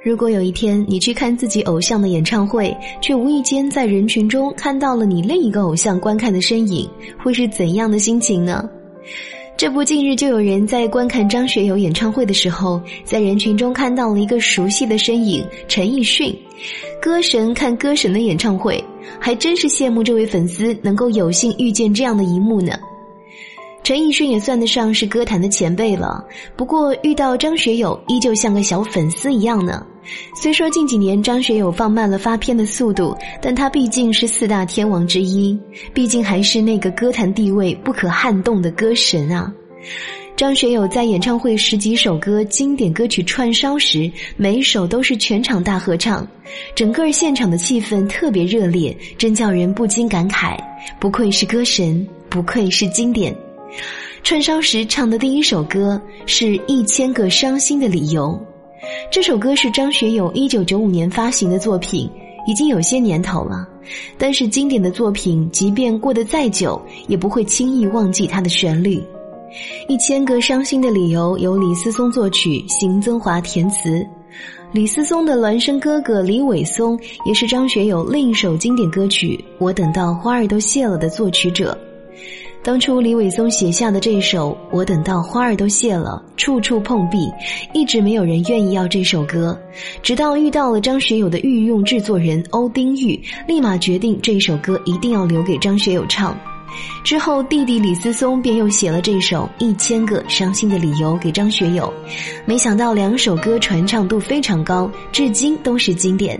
如果有一天你去看自己偶像的演唱会，却无意间在人群中看到了你另一个偶像观看的身影，会是怎样的心情呢？这不，近日就有人在观看张学友演唱会的时候，在人群中看到了一个熟悉的身影——陈奕迅。歌神看歌神的演唱会，还真是羡慕这位粉丝能够有幸遇见这样的一幕呢。陈奕迅也算得上是歌坛的前辈了，不过遇到张学友依旧像个小粉丝一样呢。虽说近几年张学友放慢了发片的速度，但他毕竟是四大天王之一，毕竟还是那个歌坛地位不可撼动的歌神啊。张学友在演唱会十几首歌经典歌曲串烧时，每一首都是全场大合唱，整个现场的气氛特别热烈，真叫人不禁感慨：不愧是歌神，不愧是经典。串烧时唱的第一首歌是《一千个伤心的理由》，这首歌是张学友一九九五年发行的作品，已经有些年头了。但是经典的作品，即便过得再久，也不会轻易忘记它的旋律。《一千个伤心的理由》由李思松作曲，邢增华填词。李思松的孪生哥哥李伟松也是张学友另一首经典歌曲《我等到花儿都谢了》的作曲者。当初李伟松写下的这首《我等到花儿都谢了》，处处碰壁，一直没有人愿意要这首歌。直到遇到了张学友的御用制作人欧丁玉，立马决定这首歌一定要留给张学友唱。之后，弟弟李思松便又写了这首《一千个伤心的理由》给张学友。没想到两首歌传唱度非常高，至今都是经典。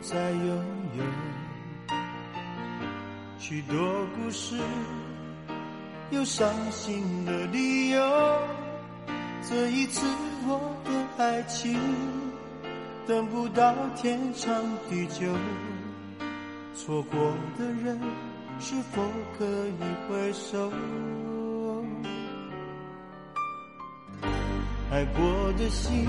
再拥有许多故事有伤心的理由，这一次我的爱情等不到天长地久，错过的人是否可以回首？爱过的心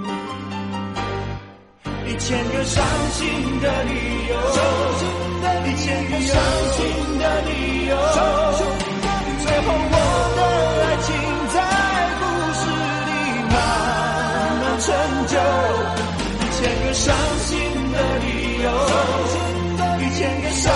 一千个伤心的理由，一千个伤心的理由，最后我的爱情在故事里慢慢。成就。一千个伤心的理由，一千个伤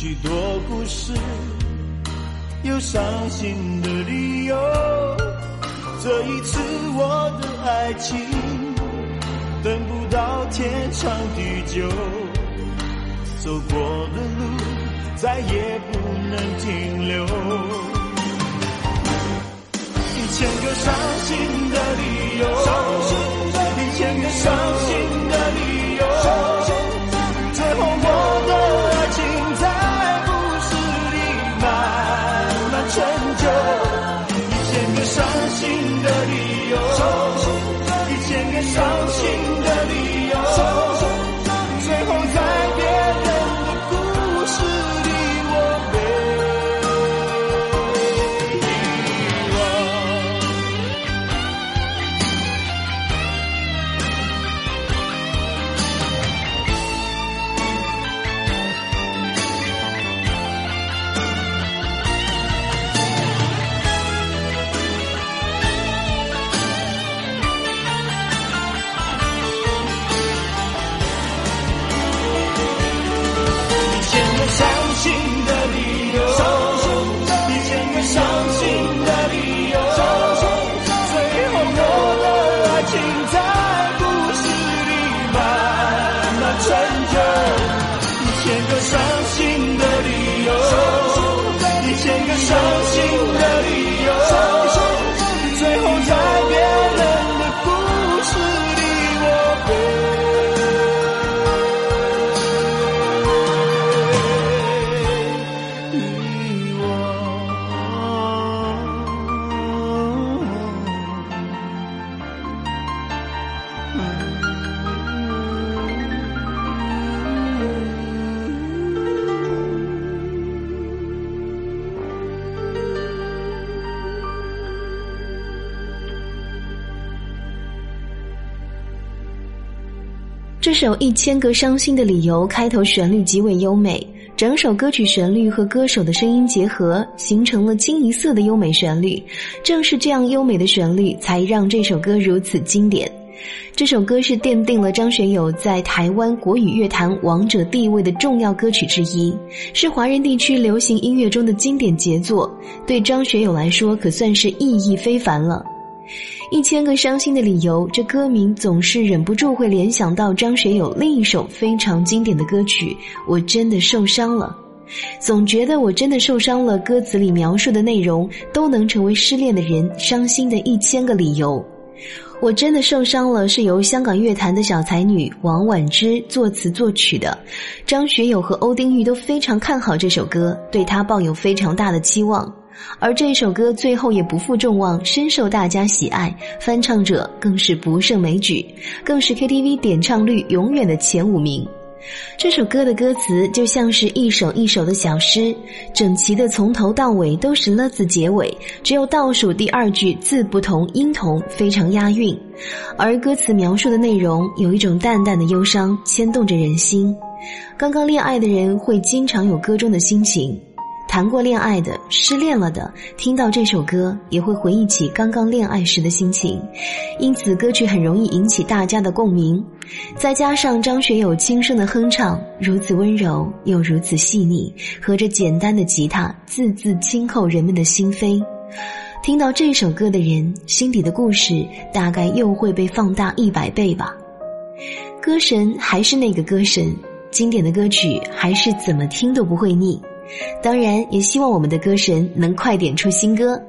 许多故事有伤心的理由。这一次我的爱情等不到天长地久，走过的路再也不能停留。一千个伤心的理由，一千个伤心首《一千个伤心的理由》开头旋律极为优美，整首歌曲旋律和歌手的声音结合，形成了清一色的优美旋律。正是这样优美的旋律，才让这首歌如此经典。这首歌是奠定了张学友在台湾国语乐坛王者地位的重要歌曲之一，是华人地区流行音乐中的经典杰作。对张学友来说，可算是意义非凡了。一千个伤心的理由，这歌名总是忍不住会联想到张学友另一首非常经典的歌曲《我真的受伤了》，总觉得我真的受伤了。歌词里描述的内容都能成为失恋的人伤心的一千个理由。我真的受伤了，是由香港乐坛的小才女王婉之作词作曲的。张学友和欧丁玉都非常看好这首歌，对他抱有非常大的期望。而这首歌最后也不负众望，深受大家喜爱，翻唱者更是不胜枚举，更是 KTV 点唱率永远的前五名。这首歌的歌词就像是一首一首的小诗，整齐的从头到尾都是了字结尾，只有倒数第二句字不同音同，非常押韵。而歌词描述的内容有一种淡淡的忧伤，牵动着人心。刚刚恋爱的人会经常有歌中的心情。谈过恋爱的、失恋了的，听到这首歌也会回忆起刚刚恋爱时的心情，因此歌曲很容易引起大家的共鸣。再加上张学友轻声的哼唱，如此温柔又如此细腻，和着简单的吉他，字字轻扣人们的心扉。听到这首歌的人，心底的故事大概又会被放大一百倍吧。歌神还是那个歌神，经典的歌曲还是怎么听都不会腻。当然，也希望我们的歌神能快点出新歌。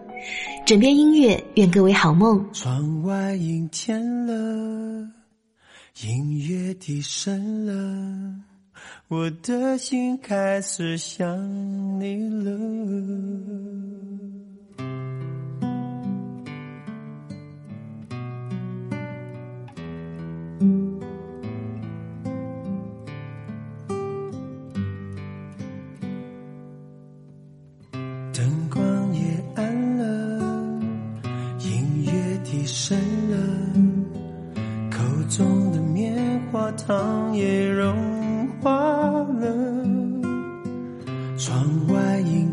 枕边音乐，愿各位好梦。窗外阴天了，音乐低声了，我的心开始想你了。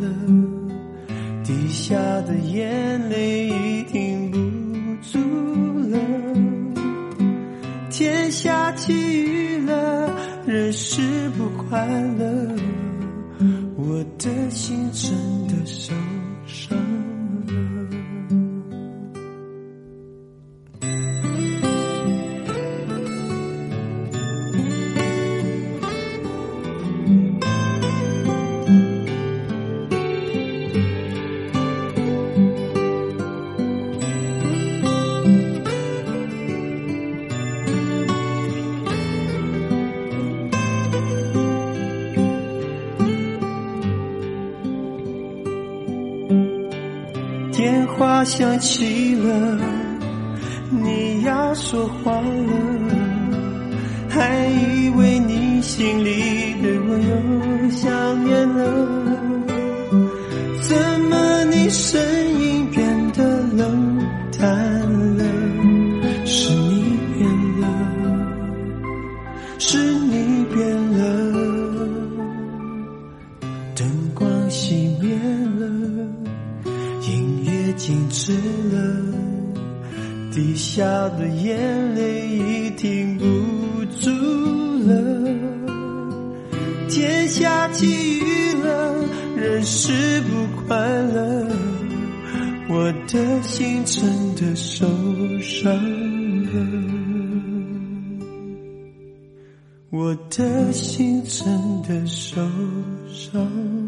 了，滴下的眼泪已停不住了。天下起雨了，人是不。快乐，我的心真电话响起了，你要说话了，还以为你心里对我又想念了，怎么你声音变得冷？天下起雨了，人是不快乐，我的心真的受伤了。我的心真的受伤。